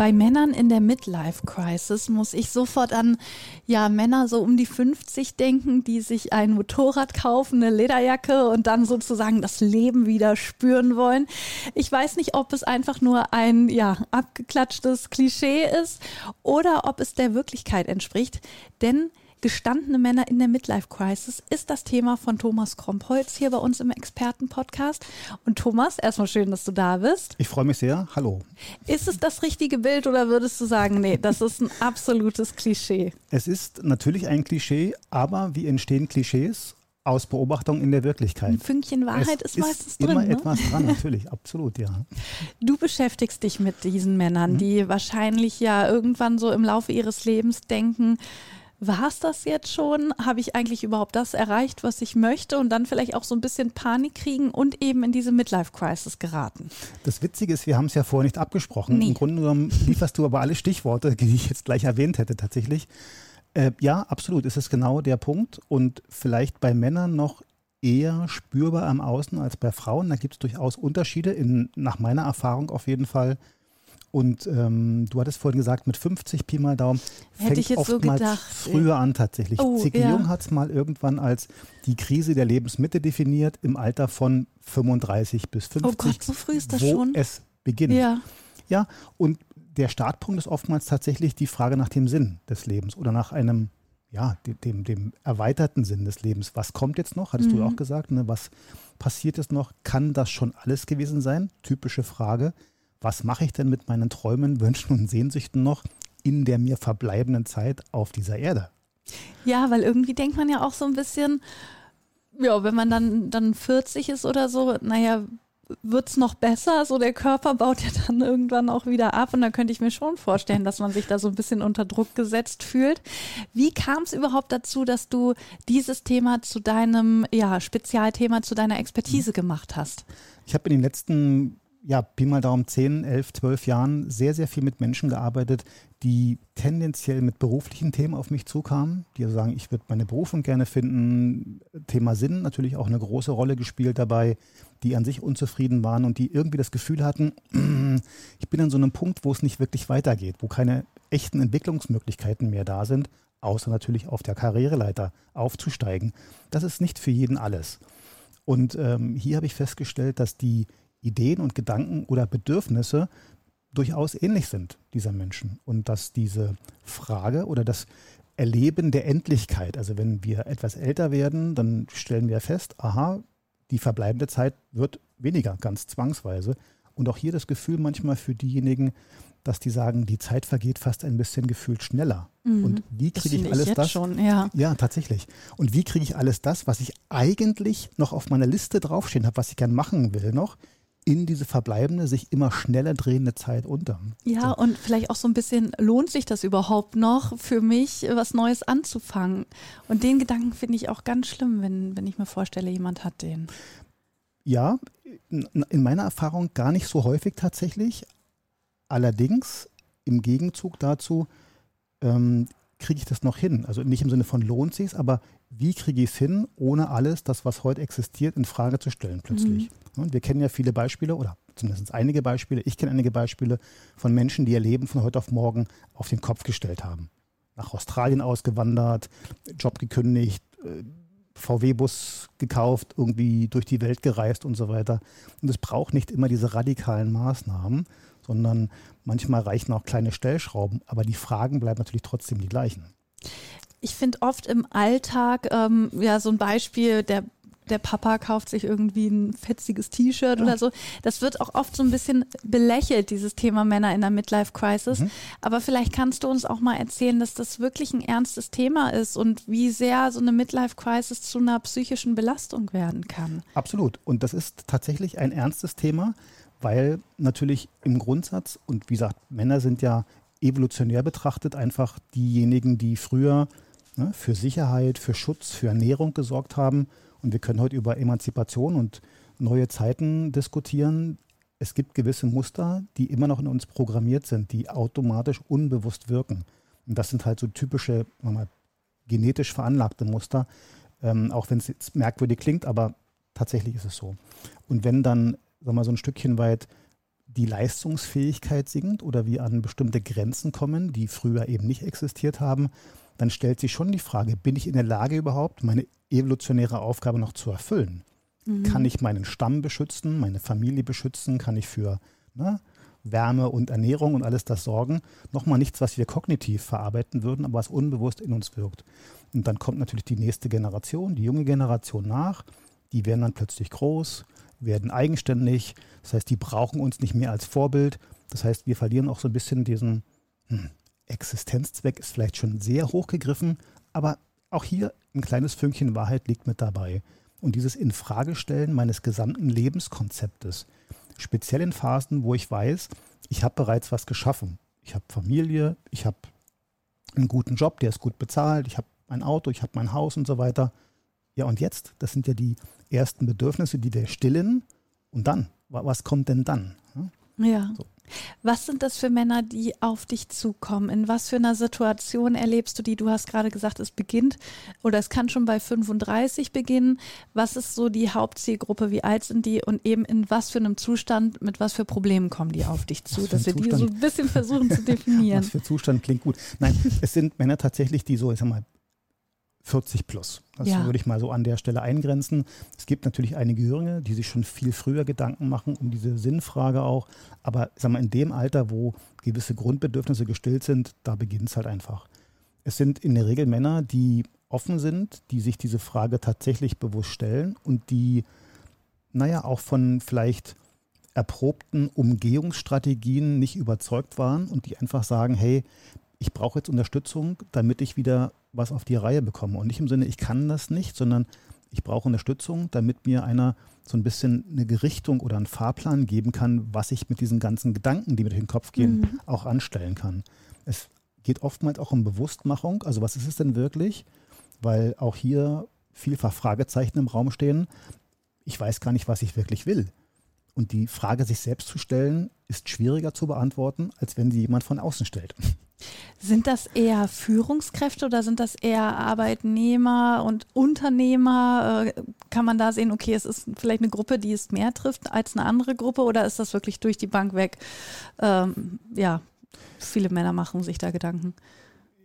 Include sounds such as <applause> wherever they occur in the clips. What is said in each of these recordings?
Bei Männern in der Midlife Crisis muss ich sofort an ja Männer so um die 50 denken, die sich ein Motorrad kaufen, eine Lederjacke und dann sozusagen das Leben wieder spüren wollen. Ich weiß nicht, ob es einfach nur ein ja abgeklatschtes Klischee ist oder ob es der Wirklichkeit entspricht, denn Gestandene Männer in der Midlife Crisis ist das Thema von Thomas Krompholz hier bei uns im Expertenpodcast. Und Thomas, erstmal schön, dass du da bist. Ich freue mich sehr. Hallo. Ist es das richtige Bild oder würdest du sagen, nee, das ist ein absolutes Klischee? Es ist natürlich ein Klischee, aber wie entstehen Klischees? Aus Beobachtung in der Wirklichkeit. Ein Fünkchen Wahrheit es ist meistens ist drin. Immer ne? etwas dran, natürlich, absolut, ja. Du beschäftigst dich mit diesen Männern, mhm. die wahrscheinlich ja irgendwann so im Laufe ihres Lebens denken, war es das jetzt schon? Habe ich eigentlich überhaupt das erreicht, was ich möchte? Und dann vielleicht auch so ein bisschen Panik kriegen und eben in diese Midlife-Crisis geraten. Das Witzige ist, wir haben es ja vorher nicht abgesprochen. Nee. Im Grunde genommen lieferst du aber alle Stichworte, die ich jetzt gleich erwähnt hätte, tatsächlich. Äh, ja, absolut, ist es genau der Punkt. Und vielleicht bei Männern noch eher spürbar am Außen als bei Frauen. Da gibt es durchaus Unterschiede, in, nach meiner Erfahrung auf jeden Fall und ähm, du hattest vorhin gesagt, mit 50 Pi mal Daumen fängt Hätte ich jetzt oftmals so gedacht, früher an tatsächlich. Oh, Ziggy ja. Jung hat es mal irgendwann als die Krise der Lebensmitte definiert im Alter von 35 bis 50. Oh Gott, so früh ist das wo schon? es beginnt. Ja. ja, und der Startpunkt ist oftmals tatsächlich die Frage nach dem Sinn des Lebens oder nach einem, ja, dem, dem, dem erweiterten Sinn des Lebens. Was kommt jetzt noch? Hattest Mhm. du auch gesagt, ne? was passiert jetzt noch? Kann das schon alles gewesen sein? Typische Frage was mache ich denn mit meinen Träumen, Wünschen und Sehnsüchten noch in der mir verbleibenden Zeit auf dieser Erde? Ja, weil irgendwie denkt man ja auch so ein bisschen, ja, wenn man dann, dann 40 ist oder so, naja, wird es noch besser? So der Körper baut ja dann <laughs> irgendwann auch wieder ab und da könnte ich mir schon vorstellen, dass man sich da so ein bisschen unter Druck gesetzt fühlt. Wie kam es überhaupt dazu, dass du dieses Thema zu deinem ja, Spezialthema, zu deiner Expertise gemacht hast? Ich habe in den letzten ja, Pi mal Daumen 10, 11, 12 Jahren sehr, sehr viel mit Menschen gearbeitet, die tendenziell mit beruflichen Themen auf mich zukamen, die also sagen, ich würde meine Berufung gerne finden, Thema Sinn natürlich auch eine große Rolle gespielt dabei, die an sich unzufrieden waren und die irgendwie das Gefühl hatten, <clears throat> ich bin an so einem Punkt, wo es nicht wirklich weitergeht, wo keine echten Entwicklungsmöglichkeiten mehr da sind, außer natürlich auf der Karriereleiter aufzusteigen. Das ist nicht für jeden alles. Und ähm, hier habe ich festgestellt, dass die Ideen und Gedanken oder Bedürfnisse durchaus ähnlich sind dieser Menschen und dass diese Frage oder das Erleben der Endlichkeit, also wenn wir etwas älter werden, dann stellen wir fest, aha, die verbleibende Zeit wird weniger, ganz zwangsweise. Und auch hier das Gefühl manchmal für diejenigen, dass die sagen, die Zeit vergeht fast ein bisschen gefühlt schneller. Mhm. Und wie kriege ich alles jetzt das? Schon, ja. Ja, tatsächlich. Und wie kriege ich alles das, was ich eigentlich noch auf meiner Liste draufstehen habe, was ich gern machen will noch, in diese verbleibende, sich immer schneller drehende Zeit unter. Ja, So. und vielleicht auch so ein bisschen, lohnt sich das überhaupt noch für mich, was Neues anzufangen? Und den Gedanken finde ich auch ganz schlimm, wenn, wenn ich mir vorstelle, jemand hat den. Ja, in in meiner Erfahrung gar nicht so häufig tatsächlich. Allerdings im Gegenzug dazu ähm, kriege ich das noch hin. Also nicht im Sinne von lohnt sich aber wie kriege ich es hin, ohne alles, das, was heute existiert, in Frage zu stellen plötzlich. Und wir kennen ja viele Beispiele oder zumindest einige Beispiele. Ich kenne einige Beispiele von Menschen, die ihr Leben von heute auf morgen auf den Kopf gestellt haben. Nach Australien ausgewandert, Job gekündigt, äh, VW-Bus gekauft, irgendwie durch die Welt gereist und so weiter. Und es braucht nicht immer diese radikalen Maßnahmen, sondern manchmal reichen auch kleine Stellschrauben, aber die Fragen bleiben natürlich trotzdem die gleichen. Ich finde oft im Alltag, ähm, ja, so ein Beispiel, der der Papa kauft sich irgendwie ein fetziges T-Shirt Ja. oder so. Das wird auch oft so ein bisschen belächelt, dieses Thema Männer in der Midlife Crisis. Mhm. Aber vielleicht kannst du uns auch mal erzählen, dass das wirklich ein ernstes Thema ist und wie sehr so eine Midlife Crisis zu einer psychischen Belastung werden kann. Absolut. Und das ist tatsächlich ein ernstes Thema, weil natürlich im Grundsatz, und wie gesagt, Männer sind ja evolutionär betrachtet einfach diejenigen, die früher ne, für Sicherheit, für Schutz, für Ernährung gesorgt haben Und wir können heute über Emanzipation und neue Zeiten diskutieren. Es gibt gewisse Muster, die immer noch in uns programmiert sind, die automatisch unbewusst wirken. Und das sind halt so typische, mal, genetisch veranlagte Muster, ähm, auch wenn es jetzt merkwürdig klingt, aber tatsächlich ist es so. Und wenn dann, sagen wir so ein Stückchen weit die Leistungsfähigkeit sinkt oder wir an bestimmte Grenzen kommen, die früher eben nicht existiert haben, dann stellt sich schon die Frage, bin ich in der Lage überhaupt, meine evolutionäre Aufgabe noch zu erfüllen? Mhm. Kann ich meinen Stamm beschützen, meine Familie beschützen? Kann ich für ne, Wärme und Ernährung und alles das sorgen? Nochmal nichts, was wir kognitiv verarbeiten würden, aber was unbewusst in uns wirkt. Und dann kommt natürlich die nächste Generation, die junge Generation nach. Die werden dann plötzlich groß, werden eigenständig. Das heißt, die brauchen uns nicht mehr als Vorbild. Das heißt, wir verlieren auch so ein bisschen diesen hm, Existenzzweck, ist vielleicht schon sehr hochgegriffen, aber auch hier ein kleines Fünkchen Wahrheit liegt mit dabei. Und dieses Infragestellen meines gesamten Lebenskonzeptes, speziell in Phasen, wo ich weiß, ich habe bereits was geschaffen. Ich habe Familie, ich habe einen guten Job, der ist gut bezahlt, ich habe mein Auto, ich habe mein Haus und so weiter. Ja, und jetzt, das sind ja die ersten Bedürfnisse, die wir stillen. Und dann, was kommt denn dann? Ja. So. Was sind das für Männer, die auf dich zukommen? In was für einer Situation erlebst du die? Du hast gerade gesagt, es beginnt oder es kann schon bei 35 beginnen. Was ist so die Hauptzielgruppe? Wie alt sind die? Und eben in was für einem Zustand, mit was für Problemen kommen die auf dich zu? Dass wir Zustand? die so ein bisschen versuchen zu <laughs> definieren. was für Zustand klingt gut. Nein, es sind Männer tatsächlich, die so, ich sag mal, 40 plus. Das ja. würde ich mal so an der Stelle eingrenzen. Es gibt natürlich einige Jüngere, die sich schon viel früher Gedanken machen um diese Sinnfrage auch. Aber sag mal, in dem Alter, wo gewisse Grundbedürfnisse gestillt sind, da beginnt es halt einfach. Es sind in der Regel Männer, die offen sind, die sich diese Frage tatsächlich bewusst stellen und die, naja, auch von vielleicht erprobten Umgehungsstrategien nicht überzeugt waren und die einfach sagen, hey, ich brauche jetzt Unterstützung, damit ich wieder was auf die Reihe bekomme. Und nicht im Sinne, ich kann das nicht, sondern ich brauche Unterstützung, damit mir einer so ein bisschen eine Gerichtung oder einen Fahrplan geben kann, was ich mit diesen ganzen Gedanken, die mir durch den Kopf gehen, mhm. auch anstellen kann. Es geht oftmals auch um Bewusstmachung. Also was ist es denn wirklich? Weil auch hier vielfach Fragezeichen im Raum stehen. Ich weiß gar nicht, was ich wirklich will. Und die Frage, sich selbst zu stellen, ist schwieriger zu beantworten, als wenn sie jemand von außen stellt. Sind das eher Führungskräfte oder sind das eher Arbeitnehmer und Unternehmer? Äh, kann man da sehen, okay, es ist vielleicht eine Gruppe, die es mehr trifft als eine andere Gruppe oder ist das wirklich durch die Bank weg? Ähm, ja, viele Männer machen sich da Gedanken.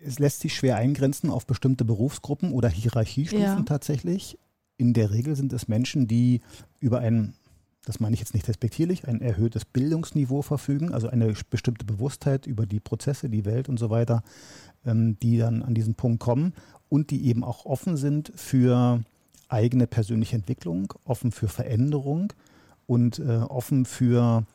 Es lässt sich schwer eingrenzen auf bestimmte Berufsgruppen oder Hierarchiestufen ja. tatsächlich. In der Regel sind es Menschen, die über einen das meine ich jetzt nicht respektierlich, ein erhöhtes Bildungsniveau verfügen, also eine bestimmte Bewusstheit über die Prozesse, die Welt und so weiter, ähm, die dann an diesen Punkt kommen und die eben auch offen sind für eigene persönliche Entwicklung, offen für Veränderung und äh, offen für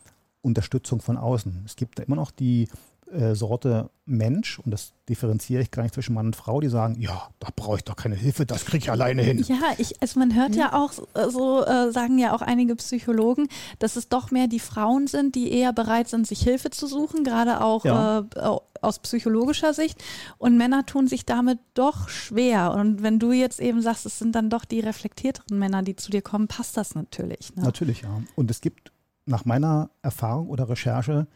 Unterstützung von außen. Es gibt da immer noch die äh, Sorte Mensch, und das differenziere ich gar nicht zwischen Mann und Frau, die sagen, ja, da brauche ich doch keine Hilfe, das kriege ich alleine hin. Ja, ich, also man hört ja auch, so äh, sagen ja auch einige Psychologen, dass es doch mehr die Frauen sind, die eher bereit sind, sich Hilfe zu suchen, gerade auch ja. äh, aus psychologischer Sicht. Und Männer tun sich damit doch schwer. Und wenn du jetzt eben sagst, es sind dann doch die reflektierteren Männer, die zu dir kommen, passt das natürlich. Ne? Natürlich, ja. Und es gibt nach meiner Erfahrung oder Recherche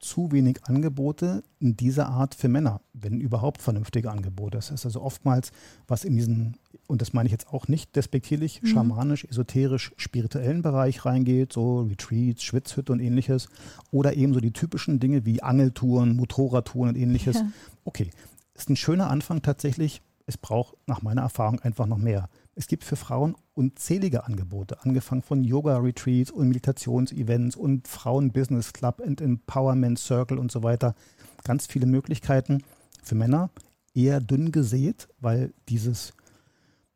zu wenig Angebote in dieser Art für Männer, wenn überhaupt vernünftige Angebote. Das ist also oftmals, was in diesen, und das meine ich jetzt auch nicht despektierlich, mhm. schamanisch, esoterisch, spirituellen Bereich reingeht, so Retreats, Schwitzhütte und ähnliches, oder eben so die typischen Dinge wie Angeltouren, Motorradtouren und ähnliches. Ja. Okay, ist ein schöner Anfang tatsächlich. Es braucht nach meiner Erfahrung einfach noch mehr. Es gibt für Frauen unzählige Angebote, angefangen von Yoga-Retreats und Meditationsevents und Frauen-Business Club und Empowerment Circle und so weiter. Ganz viele Möglichkeiten. Für Männer eher dünn gesät, weil dieses,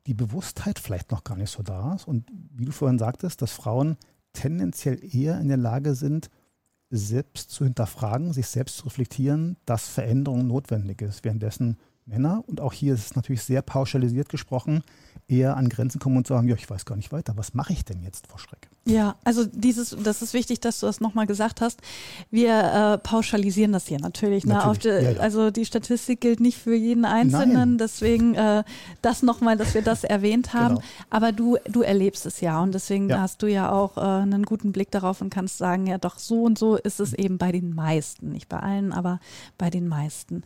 die Bewusstheit vielleicht noch gar nicht so da ist. Und wie du vorhin sagtest, dass Frauen tendenziell eher in der Lage sind, selbst zu hinterfragen, sich selbst zu reflektieren, dass Veränderung notwendig ist. Währenddessen Männer, und auch hier ist es natürlich sehr pauschalisiert gesprochen, eher an Grenzen kommen und sagen, ja, ich weiß gar nicht weiter, was mache ich denn jetzt vor Schreck? Ja, also dieses, das ist wichtig, dass du das nochmal gesagt hast. Wir äh, pauschalisieren das hier natürlich. Ne? Natürlich. Die, ja, ja. Also die Statistik gilt nicht für jeden Einzelnen, Nein. deswegen äh, das nochmal, dass wir das <laughs> erwähnt haben. Genau. Aber du, du erlebst es ja und deswegen Ja. hast du ja auch äh, einen guten Blick darauf und kannst sagen, ja doch, so und so ist es eben bei den meisten. Nicht bei allen, aber bei den meisten.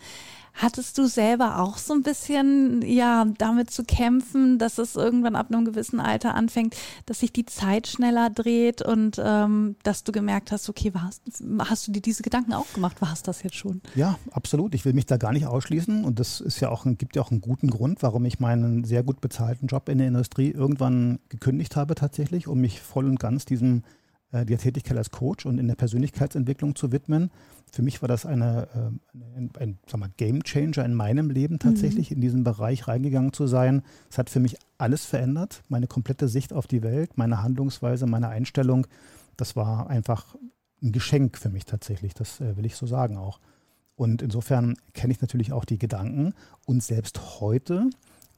Hattest du selber auch so ein bisschen ja damit zu kämpfen, dass es irgendwann ab einem gewissen Alter anfängt, dass sich die Zeit schneller dreht und ähm, dass du gemerkt hast, okay, warst, hast du dir diese Gedanken auch gemacht? War es das jetzt schon? Ja, absolut. Ich will mich da gar nicht ausschließen und das ist ja auch ein, gibt ja auch einen guten Grund, warum ich meinen sehr gut bezahlten Job in der Industrie irgendwann gekündigt habe tatsächlich, um mich voll und ganz diesem der Tätigkeit als Coach und in der Persönlichkeitsentwicklung zu widmen. Für mich war das eine, äh, ein, ein sag mal, Game Changer in meinem Leben tatsächlich, in diesen Bereich reingegangen zu sein. Es hat für mich alles verändert, meine komplette Sicht auf die Welt, meine Handlungsweise, meine Einstellung. Das war einfach ein Geschenk für mich tatsächlich, das äh, will ich so sagen auch. Und insofern kenne ich natürlich auch die Gedanken. Und selbst heute,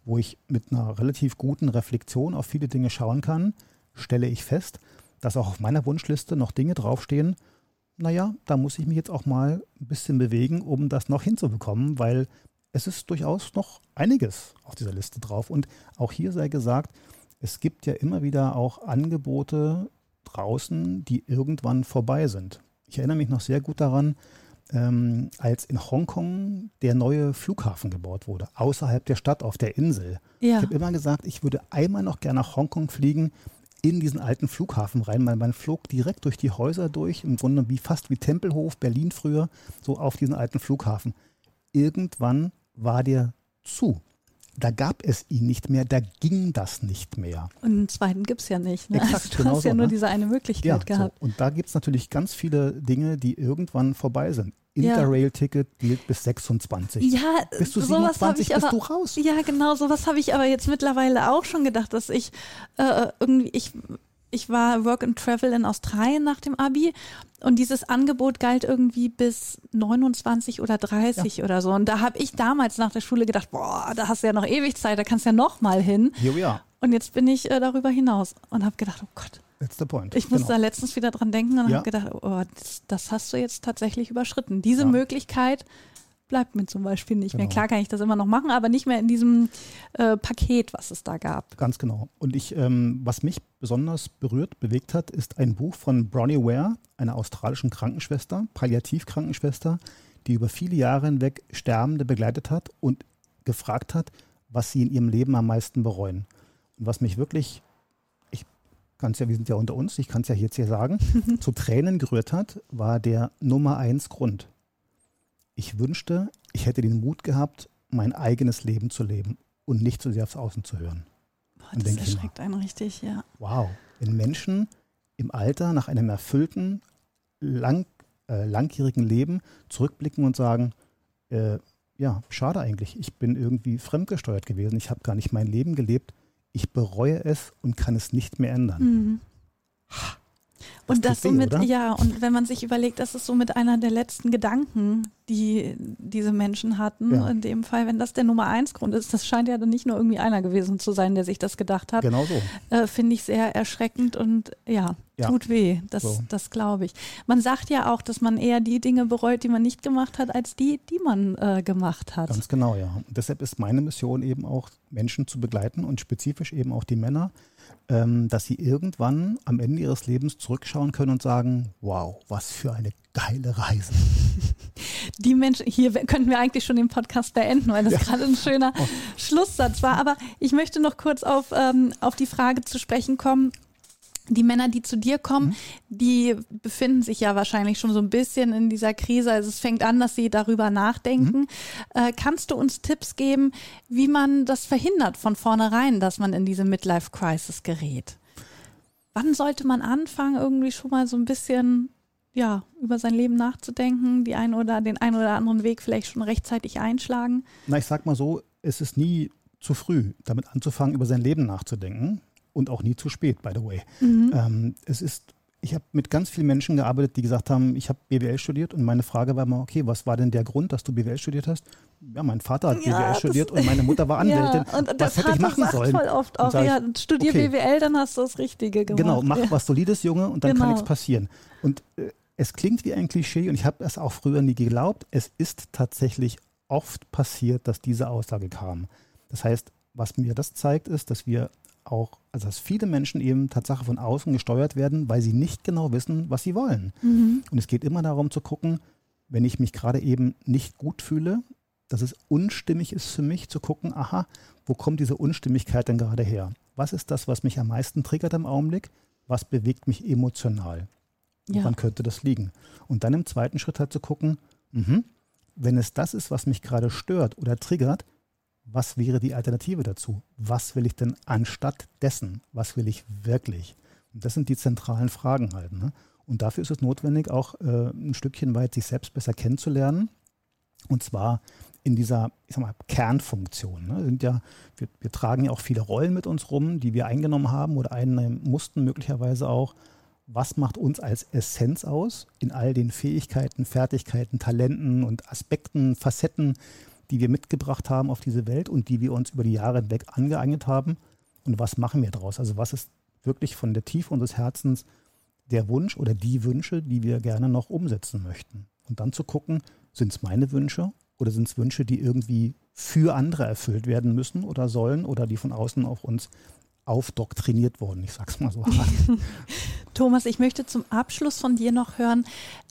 wo ich mit einer relativ guten Reflexion auf viele Dinge schauen kann, stelle ich fest, dass auch auf meiner Wunschliste noch Dinge draufstehen, naja, da muss ich mich jetzt auch mal ein bisschen bewegen, um das noch hinzubekommen, weil es ist durchaus noch einiges auf dieser Liste drauf. Und auch hier sei gesagt, es gibt ja immer wieder auch Angebote draußen, die irgendwann vorbei sind. Ich erinnere mich noch sehr gut daran, ähm, als in Hongkong der neue Flughafen gebaut wurde, außerhalb der Stadt auf der Insel. Ja. Ich habe immer gesagt, ich würde einmal noch gerne nach Hongkong fliegen, in diesen alten Flughafen rein. Man, man flog direkt durch die Häuser durch, im Grunde wie fast wie Tempelhof, Berlin früher, so auf diesen alten Flughafen. Irgendwann war der zu. Da gab es ihn nicht mehr, da ging das nicht mehr. Und einen zweiten gibt es ja nicht. Ne? Exakt, also, du genau hast ja so, nur ne? diese eine Möglichkeit gehabt. So. Und da gibt es natürlich ganz viele Dinge, die irgendwann vorbei sind. Interrail-Ticket gilt bis 26. Ja, sowas habe 27, ich bist aber, du raus. Ja, genau, sowas habe ich aber jetzt mittlerweile auch schon gedacht, dass ich äh, irgendwie, ich, ich war Work and Travel in Australien nach dem Abi und dieses Angebot galt irgendwie bis 29 oder 30 oder so. Und da habe ich damals nach der Schule gedacht, boah, da hast du ja noch ewig Zeit, da kannst du ja noch mal hin. Here we are. Und jetzt bin ich äh, darüber hinaus und habe gedacht, oh Gott, That's the point. ich muss Genau. da letztens wieder dran denken und Ja. habe gedacht, oh, das, das hast du jetzt tatsächlich überschritten. Diese Ja. Möglichkeit bleibt mir zum Beispiel nicht mehr. Genau. Klar kann ich das immer noch machen, aber nicht mehr in diesem äh, Paket, was es da gab. Ganz genau. Und ich, ähm, was mich besonders berührt, bewegt hat, ist ein Buch von Bronnie Ware, einer australischen Krankenschwester, Palliativkrankenschwester, die über viele Jahre hinweg Sterbende begleitet hat und gefragt hat, was sie in ihrem Leben am meisten bereuen. Und was mich wirklich, ich kann es ja, wir sind ja unter uns, ich kann es ja jetzt hier sagen, <laughs> zu Tränen gerührt hat, war der Nummer eins Grund. Ich wünschte, ich hätte den Mut gehabt, mein eigenes Leben zu leben und nicht so sehr aufs Außen zu hören. Boah, Dann das erschreckt einen richtig, ja. Wow, wenn Menschen im Alter nach einem erfüllten, lang, äh, langjährigen Leben zurückblicken und sagen, äh, ja, schade eigentlich, ich bin irgendwie fremdgesteuert gewesen, ich habe gar nicht mein Leben gelebt, ich bereue es und kann es nicht mehr ändern. Mhm. Und das weh, somit, oder? ja, und wenn man sich überlegt, das ist somit einer der letzten Gedanken, die diese Menschen hatten. Ja. In dem Fall, wenn das der Nummer eins Grund ist, das scheint ja dann nicht nur irgendwie einer gewesen zu sein, der sich das gedacht hat. Genau so. äh, finde ich sehr erschreckend und ja, Ja. tut weh. Das, So. das glaube ich. Man sagt ja auch, dass man eher die Dinge bereut, die man nicht gemacht hat, als die, die man äh, gemacht hat. Ganz genau, ja. Und deshalb ist meine Mission eben auch, Menschen zu begleiten und spezifisch eben auch die Männer, ähm, dass sie irgendwann am Ende ihres Lebens zurückschauen können und sagen, wow, was für eine geile Reise. <laughs> Die Menschen, hier könnten wir eigentlich schon den Podcast beenden, weil das gerade ein schöner Oh. Schlusssatz war. Aber ich möchte noch kurz auf, ähm, auf die Frage zu sprechen kommen. Die Männer, die zu dir Mhm. kommen, die befinden sich ja wahrscheinlich schon so ein bisschen in dieser Krise. Also es fängt an, dass sie darüber nachdenken. Mhm. Äh, kannst du uns Tipps geben, wie man das verhindert von vornherein, dass man in diese Midlife-Crisis gerät? Wann sollte man anfangen, irgendwie schon mal so ein bisschen ja, über sein Leben nachzudenken, die ein oder den einen oder anderen Weg vielleicht schon rechtzeitig einschlagen? Na, ich sag mal so, es ist nie zu früh, damit anzufangen, über sein Leben nachzudenken. Und auch nie zu spät, by the way. Ähm, es ist ich habe mit ganz vielen Menschen gearbeitet, die gesagt haben, ich habe BWL studiert und meine Frage war immer, okay, was war denn der Grund, dass du BWL studiert hast? Ja, mein Vater hat ja, BWL studiert und meine Mutter war <laughs> Anwältin. Ja, und was hätte ich machen sollen? voll oft auch, ja, studier okay, BWL, dann hast du das Richtige gemacht. Genau, mach ja. was Solides, Junge, und dann genau. kann nichts passieren. Und äh, es klingt wie ein Klischee und ich habe es auch früher nie geglaubt. Es ist tatsächlich oft passiert, dass diese Aussage kam. Das heißt, was mir das zeigt, ist, dass wir auch, also dass viele Menschen eben Tatsache von außen gesteuert werden, weil sie nicht genau wissen, was sie wollen. Mhm. Und es geht immer darum zu gucken, wenn ich mich gerade eben nicht gut fühle, dass es unstimmig ist für mich, zu gucken, aha, wo kommt diese Unstimmigkeit denn gerade her? Was ist das, was mich am meisten triggert im Augenblick? Was bewegt mich emotional? Ja. Woran könnte das liegen? Und dann im zweiten Schritt halt zu gucken, mh, wenn es das ist, was mich gerade stört oder triggert, was wäre die Alternative dazu? Was will ich denn anstatt dessen? Was will ich wirklich? Und das sind die zentralen Fragen halt. Ne? Und dafür ist es notwendig, auch äh, ein Stückchen weit sich selbst besser kennenzulernen. Und zwar in dieser, ich sag mal, Kernfunktion. Ne? Sind ja, wir, wir, tragen ja auch viele Rollen mit uns rum, die wir eingenommen haben oder einnehmen mussten, möglicherweise auch. Was macht uns als Essenz aus in all den Fähigkeiten, Fertigkeiten, Talenten und Aspekten, Facetten, die wir mitgebracht haben auf diese Welt und die wir uns über die Jahre hinweg angeeignet haben. Und was machen wir daraus? Also was ist wirklich von der Tiefe unseres Herzens der Wunsch oder die Wünsche, die wir gerne noch umsetzen möchten? Und dann zu gucken, sind es meine Wünsche oder sind es Wünsche, die irgendwie für andere erfüllt werden müssen oder sollen oder die von außen auf uns aufdoktriniert worden. Ich sag's mal so hart. <laughs> <laughs> Thomas, ich möchte zum Abschluss von dir noch hören,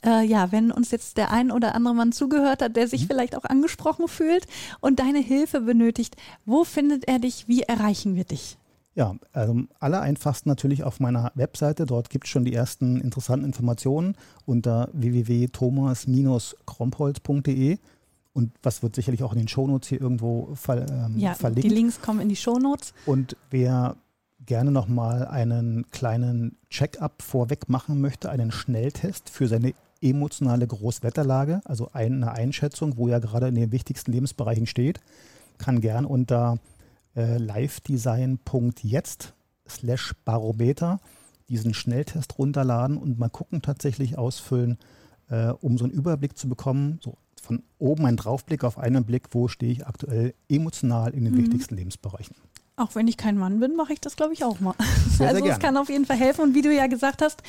äh, ja, wenn uns jetzt der ein oder andere Mann zugehört hat, der sich mhm. vielleicht auch angesprochen fühlt und deine Hilfe benötigt, wo findet er dich? Wie erreichen wir dich? Ja, also aller einfachsten natürlich auf meiner Webseite. Dort gibt es schon die ersten interessanten Informationen unter www.thomas-krompholz.de. Und was wird sicherlich auch in den Shownotes hier irgendwo ver, ähm, ja, verlinkt. Die Links kommen in die Shownotes. Und wer gerne nochmal einen kleinen Check-up vorweg machen möchte, einen Schnelltest für seine emotionale Großwetterlage, also eine Einschätzung, wo er gerade in den wichtigsten Lebensbereichen steht, kann gern unter äh, livedesign.jetzt slash Barometer diesen Schnelltest runterladen und mal gucken, tatsächlich ausfüllen, äh, um so einen Überblick zu bekommen, so von oben ein Draufblick auf einen Blick, wo stehe ich aktuell emotional in den mhm. wichtigsten Lebensbereichen. Auch wenn ich kein Mann bin, mache ich das, glaube ich, auch mal. <laughs> Sehr, also sehr es kann auf jeden Fall helfen. Und wie du ja gesagt hast,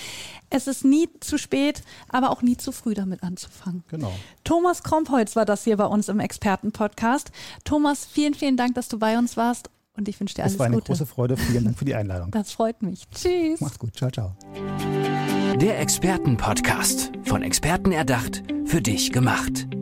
es ist nie zu spät, aber auch nie zu früh damit anzufangen. Genau. Thomas Krompholz war das hier bei uns im Expertenpodcast. Thomas, vielen, vielen Dank, dass du bei uns warst. Und ich wünsche dir alles Gute. Es war eine Gute. große Freude. Vielen Dank für die Einladung. Das freut mich. Tschüss. Mach's gut. Ciao, ciao. Der Expertenpodcast. Von Experten erdacht, für dich gemacht.